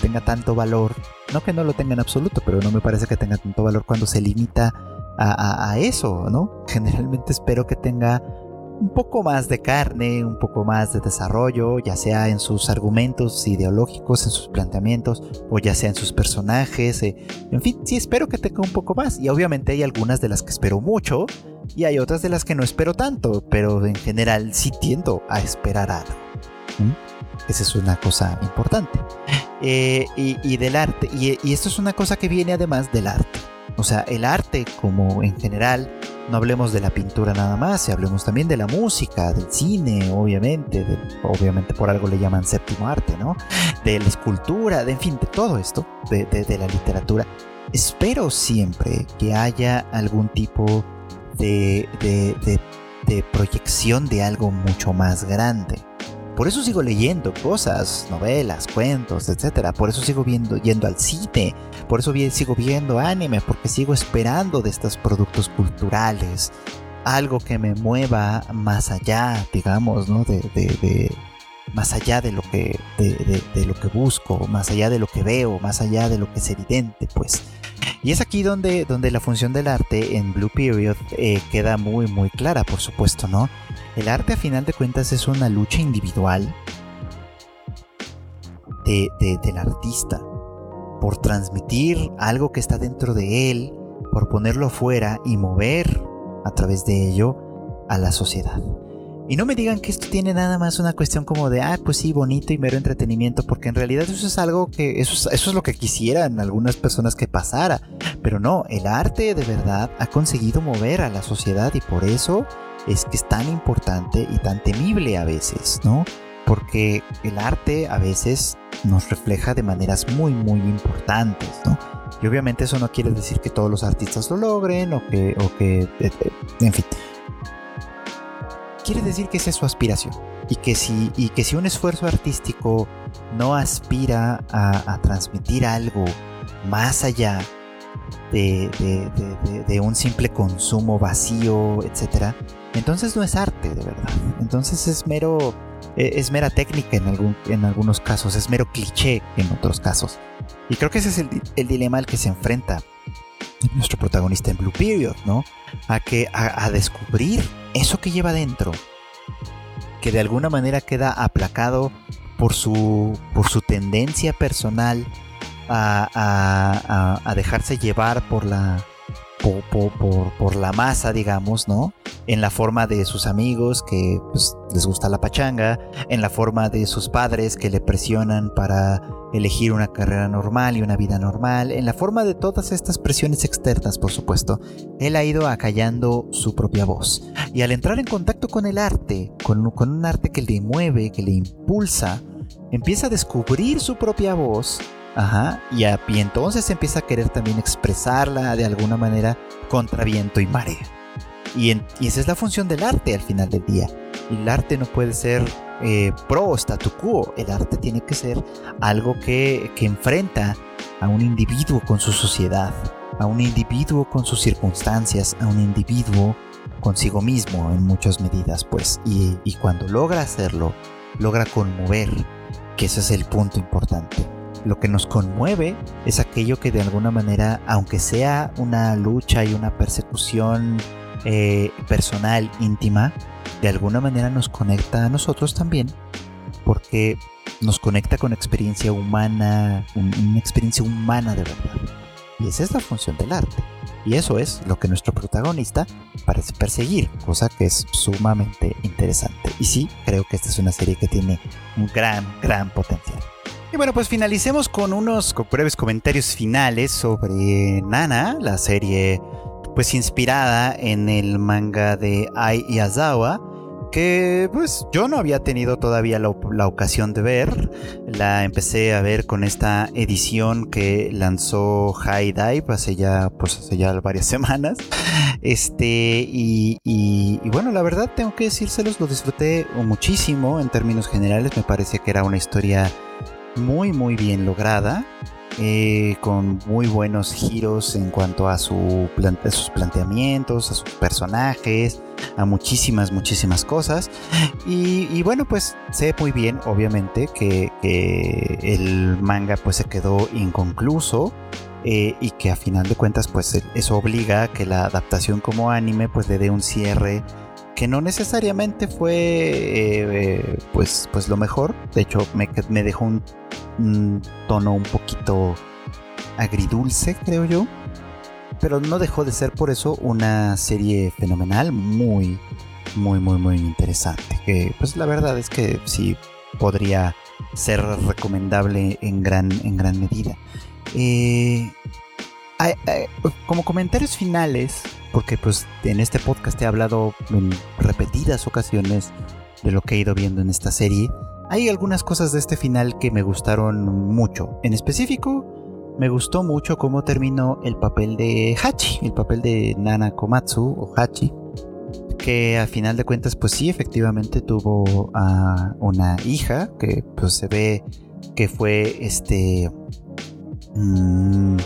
tenga tanto valor. No que no lo tenga en absoluto, pero no me parece que tenga tanto valor cuando se limita a eso, ¿no? Generalmente espero que tenga un poco más de carne, un poco más de desarrollo, ya sea en sus argumentos ideológicos, en sus planteamientos, o ya sea en sus personajes. Eh, en fin, sí espero que tenga un poco más. Y obviamente hay algunas de las que espero mucho y hay otras de las que no espero tanto, pero en general sí tiendo a esperar algo. Esa es una cosa importante. Eh, y, del arte, y esto es una cosa que viene además del arte. O sea, el arte como en general no hablemos de la pintura nada más, y hablemos también de la música, del cine, obviamente, obviamente por algo le llaman séptimo arte, ¿no? De la escultura, de, en fin, de todo esto, de, la literatura. Espero siempre que haya algún tipo de, de proyección de algo mucho más grande. Por eso sigo leyendo cosas, novelas, cuentos, etc. Por eso sigo viendo, yendo al cine. Por eso sigo viendo anime, porque sigo esperando de estos productos culturales algo que me mueva más allá, digamos, ¿no? De, más allá de lo que de, lo que busco, más allá de lo que veo, más allá de lo que es evidente, pues. Y es aquí donde, donde la función del arte en Blue Period eh, queda muy muy clara, por supuesto, ¿no? El arte a final de cuentas es una lucha individual del artista por transmitir algo que está dentro de él, por ponerlo afuera y mover a través de ello a la sociedad. Y no me digan que esto tiene nada más una cuestión como de, ah, pues sí, bonito y mero entretenimiento, porque en realidad eso es algo que, eso es, eso es lo que quisieran algunas personas que pasara. Pero no, el arte de verdad ha conseguido mover a la sociedad y por eso es que es tan importante y tan temible a veces, ¿no? Porque el arte a veces nos refleja de maneras muy, muy importantes, ¿no? Y obviamente eso no quiere decir que todos los artistas lo logren o que, o que eh, eh, en fin. Quiere decir que esa es su aspiración y que si, y que si un esfuerzo artístico no aspira a, a transmitir algo más allá de, de, de, un simple consumo vacío, etc., entonces no es arte de verdad. Entonces es mero, e, es mera técnica en, algún, en algunos casos, es mero cliché en otros casos. Y creo que ese es el, dilema al que se enfrenta nuestro protagonista en Blue Period, ¿no? A, que, a, descubrir eso que lleva dentro, que de alguna manera queda aplacado por su, por su tendencia personal a, a dejarse llevar por la, por, por, la masa, digamos, ¿no? En la forma de sus amigos que pues, les gusta la pachanga, en la forma de sus padres que le presionan para elegir una carrera normal y una vida normal, en la forma de todas estas presiones externas, por supuesto, él ha ido acallando su propia voz. Y al entrar en contacto con el arte, con, con un arte que le mueve, que le impulsa, empieza a descubrir su propia voz Y, y entonces empieza a querer también expresarla de alguna manera contra viento y marea. Y, esa es la función del arte al final del día. El arte no puede ser eh, pro statu quo, el arte tiene que ser algo que, que enfrenta a un individuo con su sociedad, a un individuo con sus circunstancias, a un individuo consigo mismo en muchas medidas, pues. Y, y cuando logra hacerlo, logra conmover, que ese es el punto importante. Lo que nos conmueve es aquello que de alguna manera, aunque sea una lucha y una persecución eh, personal, íntima, de alguna manera nos conecta a nosotros también, porque nos conecta con experiencia humana, una experiencia humana de verdad. Y esa es la función del arte. Y eso es lo que nuestro protagonista parece perseguir, cosa que es sumamente interesante. Y sí, creo que esta es una serie que tiene un gran, gran potencial. Y bueno, pues finalicemos con unos breves comentarios finales sobre Nana, la serie pues inspirada en el manga de Ai Yazawa, que pues yo no había tenido todavía la, ocasión de ver. La empecé a ver con esta edición que lanzó High Dive hace ya, pues hace ya varias semanas. Este, y, y, bueno, la verdad tengo que decírselos, lo disfruté muchísimo en términos generales. Me parece que era una historia muy, muy bien lograda. Eh, con muy buenos giros en cuanto a, su sus planteamientos, a sus personajes, a muchísimas, muchísimas cosas. Y, bueno, pues sé muy bien, obviamente, que, el manga pues se quedó inconcluso. Eh, y que a final de cuentas pues eso obliga a que la adaptación como anime pues le dé un cierre que no necesariamente fue eh, pues, pues lo mejor. De hecho, me, dejó un un tono un poquito agridulce, creo yo. Pero no dejó de ser por eso una serie fenomenal, muy, muy, muy, muy interesante. Que pues la verdad es que sí podría ser recomendable en gran, en gran medida. Eh, como comentarios finales, porque pues en este podcast he hablado en repetidas ocasiones de lo que he ido viendo en esta serie. Hay algunas cosas de este final que me gustaron mucho. En específico, me gustó mucho cómo terminó el papel de Hachi, el papel de Nana Komatsu o Hachi, que al final de cuentas, pues sí, efectivamente tuvo a una hija que pues se ve que fue este... Mm,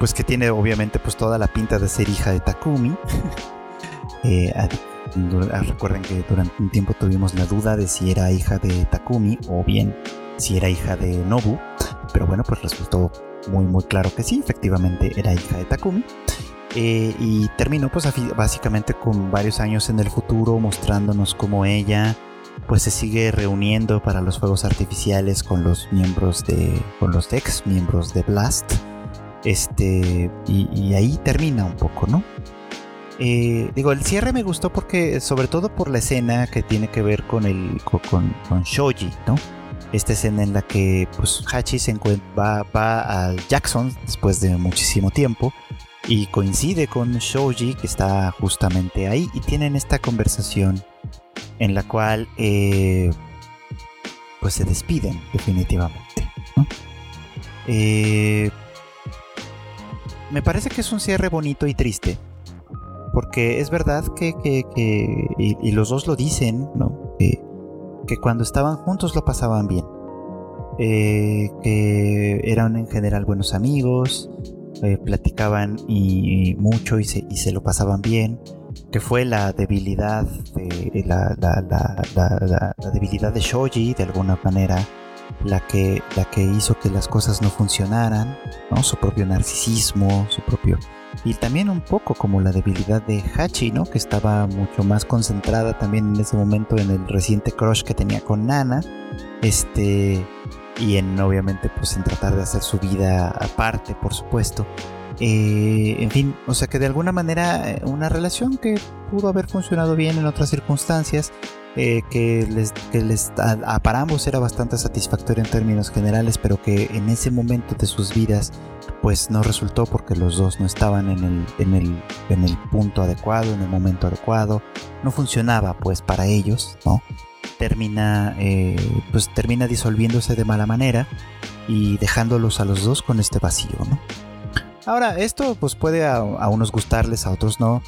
pues que tiene obviamente pues toda la pinta de ser hija de Takumi. eh, recuerden que durante un tiempo tuvimos la duda de si era hija de Takumi o bien si era hija de Nobu. Pero bueno, pues resultó muy muy claro que sí, efectivamente era hija de Takumi. Eh, y terminó pues básicamente con varios años en el futuro mostrándonos cómo ella pues se sigue reuniendo para los fuegos artificiales con los miembros de con los ex miembros de Blast este y, ahí termina un poco no eh, digo, el cierre me gustó porque, sobre todo por la escena que tiene que ver con el con, con Shoji, ¿no? Esta escena en la que pues, Hachi se va, va a Jackson después de muchísimo tiempo y coincide con Shoji que está justamente ahí y tienen esta conversación en la cual eh, pues se despiden definitivamente. Eh, me parece que es un cierre bonito y triste porque es verdad que, y, los dos lo dicen, ¿no? Que, cuando estaban juntos lo pasaban bien. Eh, que eran en general buenos amigos, eh, platicaban y, mucho y se, y se, lo pasaban bien. Que fue la debilidad de la, la, debilidad de Shoji de alguna manera la que, la que hizo que las cosas no funcionaran, ¿no? Su propio narcisismo, su propio y también un poco como la debilidad de Hachi, ¿no? Que estaba mucho más concentrada también en ese momento en el reciente crush que tenía con Nana. Este. Y en obviamente pues en tratar de hacer su vida aparte, por supuesto. Eh, en fin, o sea que de alguna manera eh, una relación que pudo haber funcionado bien en otras circunstancias, eh, que, les, que les a, para ambos era bastante satisfactorio en términos generales, pero que en ese momento de sus vidas pues no resultó porque los dos no estaban en el, en el, en el punto adecuado, en el momento adecuado, no funcionaba pues para ellos, ¿no? Termina, eh, pues termina disolviéndose de mala manera y dejándolos a los dos con este vacío, ¿no? Ahora, esto pues puede a, unos gustarles, a otros no.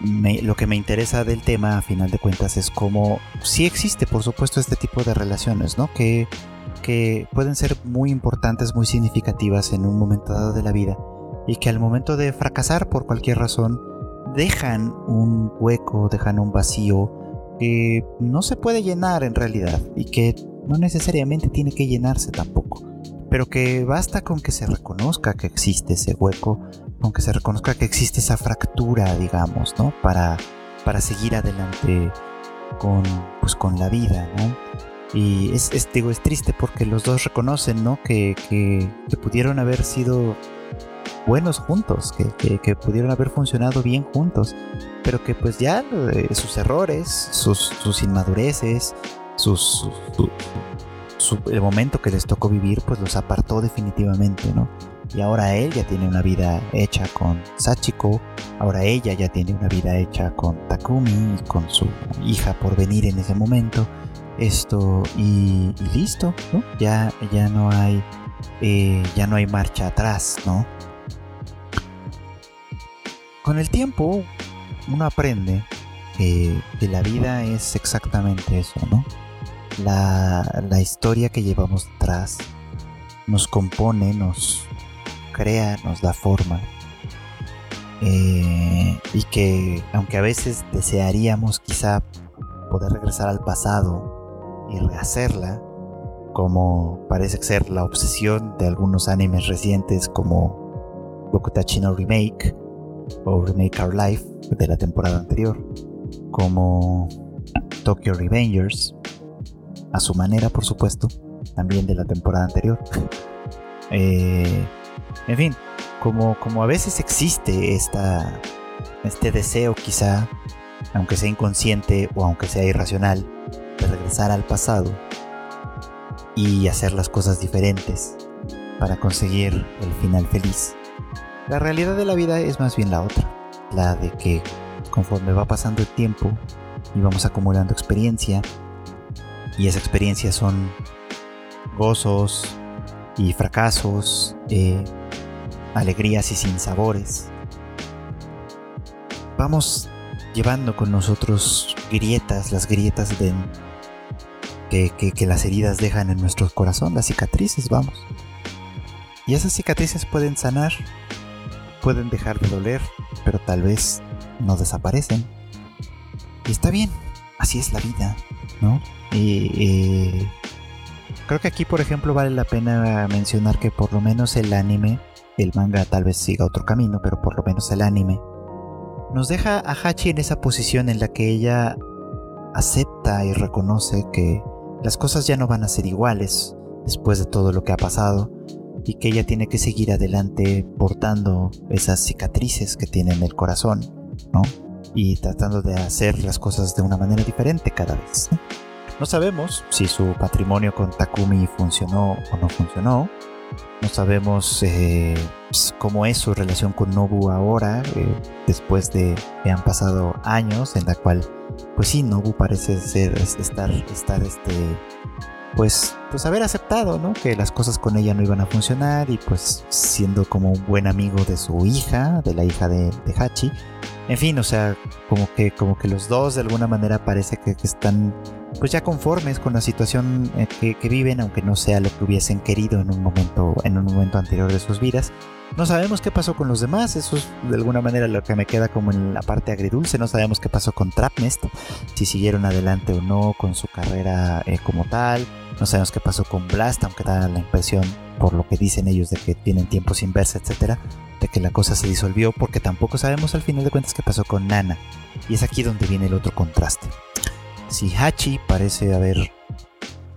Lo que me interesa del tema, a final de cuentas, es cómo sí existe, por supuesto, este tipo de relaciones, ¿no? Que, que pueden ser muy importantes, muy significativas en un momento dado de la vida y que al momento de fracasar por cualquier razón, dejan un hueco, dejan un vacío que no se puede llenar en realidad y que no necesariamente tiene que llenarse tampoco, pero que basta con que se reconozca que existe ese hueco, con que se reconozca que existe esa fractura, digamos, ¿no? Para, para seguir adelante con, pues, con la vida, ¿no? Y es, digo, es triste porque los dos reconocen, ¿no? Que, que, que pudieron haber sido buenos juntos, que, pudieron haber funcionado bien juntos, pero que pues ya eh, sus errores, sus, inmadureces, sus, el momento que les tocó vivir, pues los apartó definitivamente, ¿no? Y ahora él ya tiene una vida hecha con Sachiko, ahora ella ya tiene una vida hecha con Takumi y con su hija por venir en ese momento. Esto y, listo, ¿no? Ya, ya no hay, eh, ya no hay marcha atrás, ¿no? con el tiempo uno aprende que, la vida es exactamente eso, ¿no? La, historia que llevamos atrás nos compone, nos crea, nos da forma. Eh, y que aunque a veces desearíamos quizá poder regresar al pasado y rehacerla, como parece ser la obsesión de algunos animes recientes como Bokutachi no Remake, o Remake Our Life de la temporada anterior, como Tokyo Revengers, a su manera por supuesto, también de la temporada anterior. Eh, en fin, como, como a veces existe esta, este deseo quizá, aunque sea inconsciente o aunque sea irracional, de regresar al pasado y hacer las cosas diferentes para conseguir el final feliz. La realidad de la vida es más bien la otra, la de que conforme va pasando el tiempo y vamos acumulando experiencia, y esa experiencia son gozos y fracasos, eh, alegrías y sinsabores, vamos llevando con nosotros grietas, las grietas de, que, que las heridas dejan en nuestro corazón, las cicatrices, vamos. Y esas cicatrices pueden sanar pueden dejar de doler, pero tal vez no desaparecen. Y está bien, así es la vida, ¿no? Y, creo que aquí, por ejemplo, vale la pena mencionar que por lo menos el anime, el manga tal vez siga otro camino, pero por lo menos el anime, nos deja a Hachi en esa posición en la que ella acepta y reconoce que las cosas ya no van a ser iguales después de todo lo que ha pasado y que ella tiene que seguir adelante portando esas cicatrices que tiene en el corazón, ¿no? Y tratando de hacer las cosas de una manera diferente cada vez. No, sabemos si su patrimonio con Takumi funcionó o no funcionó. No sabemos eh, pues, cómo es su relación con Nobu ahora, eh, después de que han pasado años en la cual, pues sí, Nobu parece ser estar, estar este, pues, pues haber aceptado, ¿no? Que las cosas con ella no iban a funcionar y pues siendo como un buen amigo de su hija, de la hija de, Hachi. En fin, o sea, como que, como que los dos de alguna manera parece que, están pues ya conformes con la situación eh, que, que, viven, aunque no sea lo que hubiesen querido en un momento, en un momento anterior de sus vidas. No sabemos qué pasó con los demás, eso es de alguna manera lo que me queda como en la parte agridulce. No sabemos qué pasó con Trapnest, si siguieron adelante o no con su carrera eh, como tal. No sabemos qué pasó con Blast, aunque da la impresión, por lo que dicen ellos, de que tienen tiempo sin verse, etcétera, de que la cosa se disolvió, porque tampoco sabemos al final de cuentas qué pasó con Nana. Y es aquí donde viene el otro contraste. Si Hachi parece haber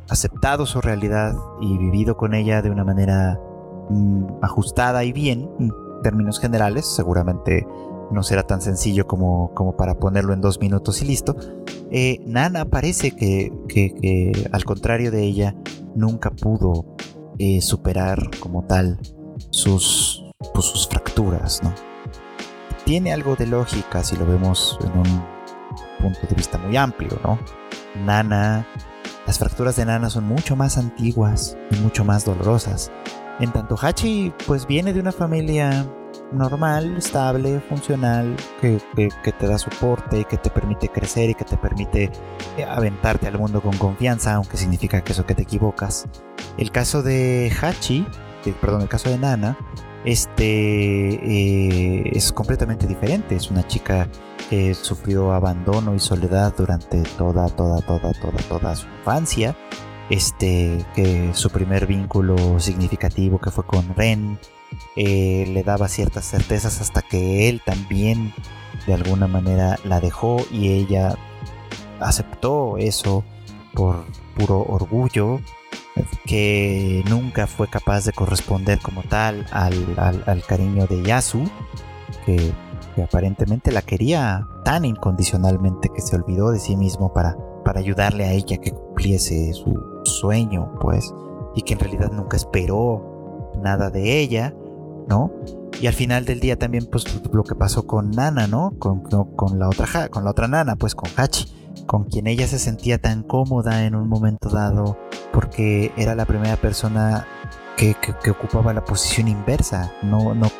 aceptado su realidad y vivido con ella de una manera Mm, ajustada y bien, en términos generales, seguramente no será tan sencillo como, como para ponerlo en dos minutos y listo. Eh, Nana parece que, que, al contrario de ella, nunca pudo eh, superar como tal sus, pues, sus fracturas, ¿no? Tiene algo de lógica si lo vemos en un punto de vista muy amplio, ¿no? Nana las fracturas de Nana son mucho más antiguas y mucho más dolorosas. En tanto Hachi pues viene de una familia normal, estable, funcional, que, te da soporte y que te permite crecer y que te permite eh, aventarte al mundo con confianza, aunque significa que eso que te equivocas. El caso de Hachi, perdón, el caso de Nana, este eh, es completamente diferente. Es una chica que sufrió abandono y soledad durante toda, toda, toda, toda, toda su infancia. Este, que su primer vínculo significativo que fue con Ren eh, le daba ciertas certezas hasta que él también de alguna manera la dejó y ella aceptó eso por puro orgullo que nunca fue capaz de corresponder como tal al, cariño de Yasu, que, aparentemente la quería tan incondicionalmente que se olvidó de sí mismo para, para ayudarle a ella que cumpliese su sueño, pues, y que en realidad nunca esperó nada de ella, ¿no? Y al final del día también, pues, lo que pasó con Nana, ¿no? Con, con la, otra, con la otra Nana, pues, con Hachi con quien ella se sentía tan cómoda en un momento dado porque era la primera persona que, ocupaba la posición inversa, no, no,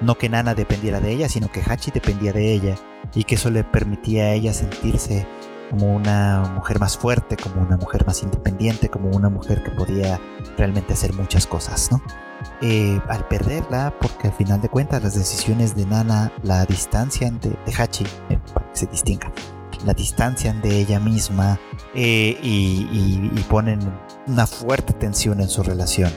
no que Nana dependiera de ella, sino que Hachi dependía de ella y que eso le permitía a ella sentirse como una mujer más fuerte, como una mujer más independiente, como una mujer que podía realmente hacer muchas cosas, ¿no? Eh, al perderla, porque al final de cuentas las decisiones de Nana la distancian de, Hachi, eh, para que se distinga, la distancian de ella misma eh, y, ponen una fuerte tensión en su relación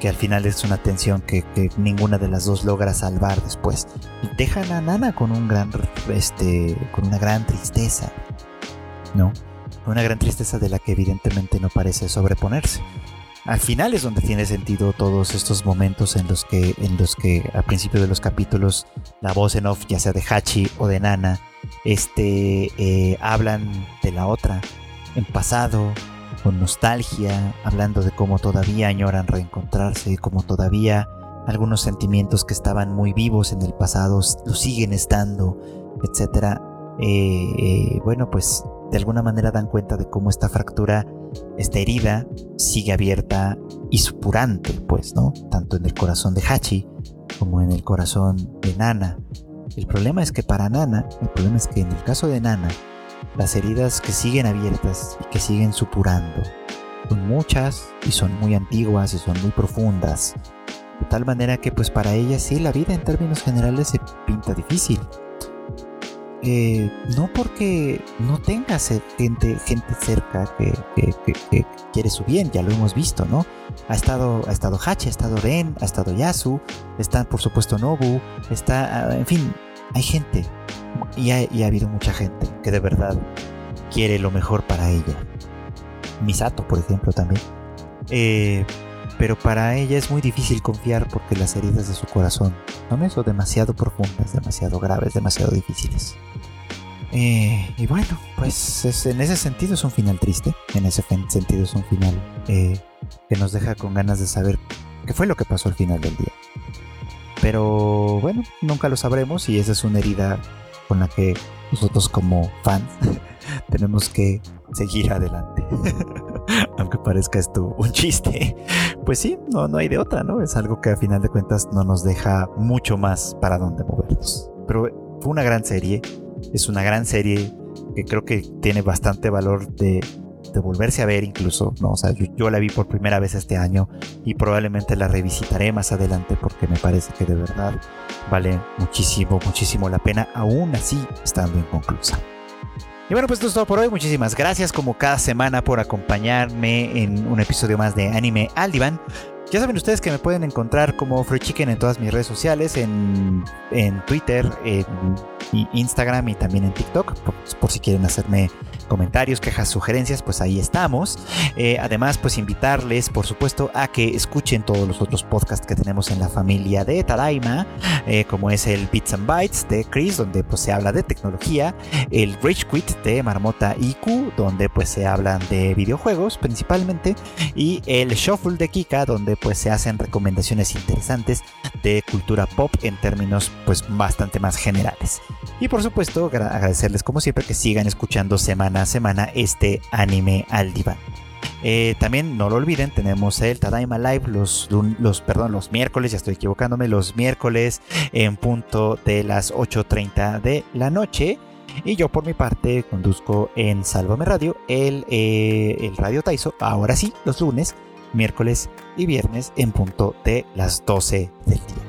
que al final es una tensión que, ninguna de las dos logra salvar después. Dejan a Nana con un gran este con una gran tristeza no una gran tristeza de la que evidentemente no parece sobreponerse. Al final es donde tiene sentido todos estos momentos en los que en los que al principio de los capítulos la voz en off ya sea de Hachi o de Nana este, eh, hablan de la otra en pasado, con nostalgia, hablando de cómo todavía añoran reencontrarse, cómo todavía algunos sentimientos que estaban muy vivos en el pasado lo siguen estando, etc. Eh, eh, bueno, pues de alguna manera dan cuenta de cómo esta fractura, esta herida, sigue abierta y supurante, pues, ¿no? Tanto en el corazón de Hachi como en el corazón de Nana. El problema es que para Nana, el problema es que en el caso de Nana, las heridas que siguen abiertas y que siguen supurando son muchas y son muy antiguas y son muy profundas. De tal manera que pues para ella sí la vida en términos generales se pinta difícil. Eh, no porque no tengas gente, gente cerca que, quiere su bien, ya lo hemos visto, ¿no? Ha estado, ha estado Hachi, ha estado Ren, ha estado Yasu, está por supuesto Nobu, está, en fin, hay gente, y ha, habido mucha gente que de verdad quiere lo mejor para ella. Misato, por ejemplo, también. Eh, pero para ella es muy difícil confiar porque las heridas de su corazón son eso, demasiado profundas, demasiado graves, demasiado difíciles. Eh, y bueno, pues en ese sentido es un final triste, en ese sentido es un final eh, que nos deja con ganas de saber qué fue lo que pasó al final del día. Pero bueno, nunca lo sabremos y esa es una herida con la que nosotros como fans tenemos que seguir adelante. Aunque parezca esto un chiste, pues sí, no, no hay de otra, ¿no? Es algo que a final de cuentas no nos deja mucho más para dónde movernos. Pero fue una gran serie, es una gran serie que creo que tiene bastante valor de de volverse a ver incluso, ¿no? O sea, yo, la vi por primera vez este año y probablemente la revisitaré más adelante porque me parece que de verdad vale muchísimo, muchísimo la pena, aún así estando inconclusa. Y bueno, pues esto es todo por hoy. Muchísimas gracias como cada semana por acompañarme en un episodio más de Anime al Diván. Ya saben ustedes que me pueden encontrar como Free Chicken en todas mis redes sociales, en, en Twitter, en Instagram y también en TikTok, por si quieren hacerme comentarios, quejas, sugerencias, pues ahí estamos. Eh, además, pues invitarles, por supuesto, a que escuchen todos los otros podcasts que tenemos en la familia de Tadaima, eh, como es el Bits and Bytes de Chris, donde pues se habla de tecnología, el Rage Quit de Marmota IQ, donde pues se hablan de videojuegos principalmente, y el Shuffle de Kika, donde pues se hacen recomendaciones interesantes de cultura pop en términos pues bastante más generales. Y por supuesto, agradecerles como siempre que sigan escuchando semana semana este anime al diván. Eh, también no lo olviden, tenemos el Tadaima Live los, los, perdón, los miércoles, ya estoy equivocándome, los miércoles en punto de las 8.30 de la noche. Y yo por mi parte conduzco en Sálvame Radio el, eh, el Radio Taiso, ahora sí, los lunes, miércoles y viernes en punto de las 12 del día.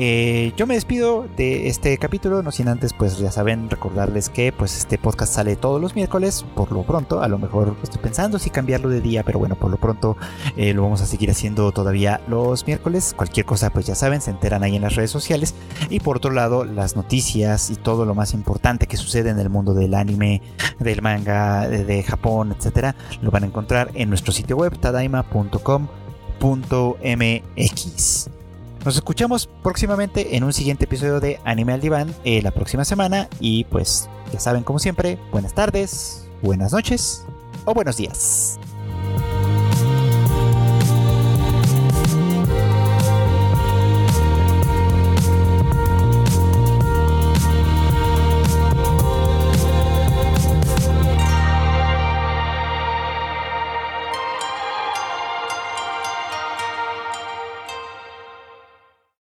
Eh, yo me despido de este capítulo, no sin antes, pues ya saben, recordarles que pues este podcast sale todos los miércoles, por lo pronto, a lo mejor estoy pensando si cambiarlo de día, pero bueno, por lo pronto eh, lo vamos a seguir haciendo todavía los miércoles. Cualquier cosa, pues ya saben, se enteran ahí en las redes sociales. Y por otro lado, las noticias y todo lo más importante que sucede en el mundo del anime, del manga, de, de Japón, etcétera, lo van a encontrar en nuestro sitio web tadaima.com.mx. Nos escuchamos próximamente en un siguiente episodio de Anime al Diván eh, la próxima semana. Y pues ya saben, como siempre, buenas tardes, buenas noches o buenos días.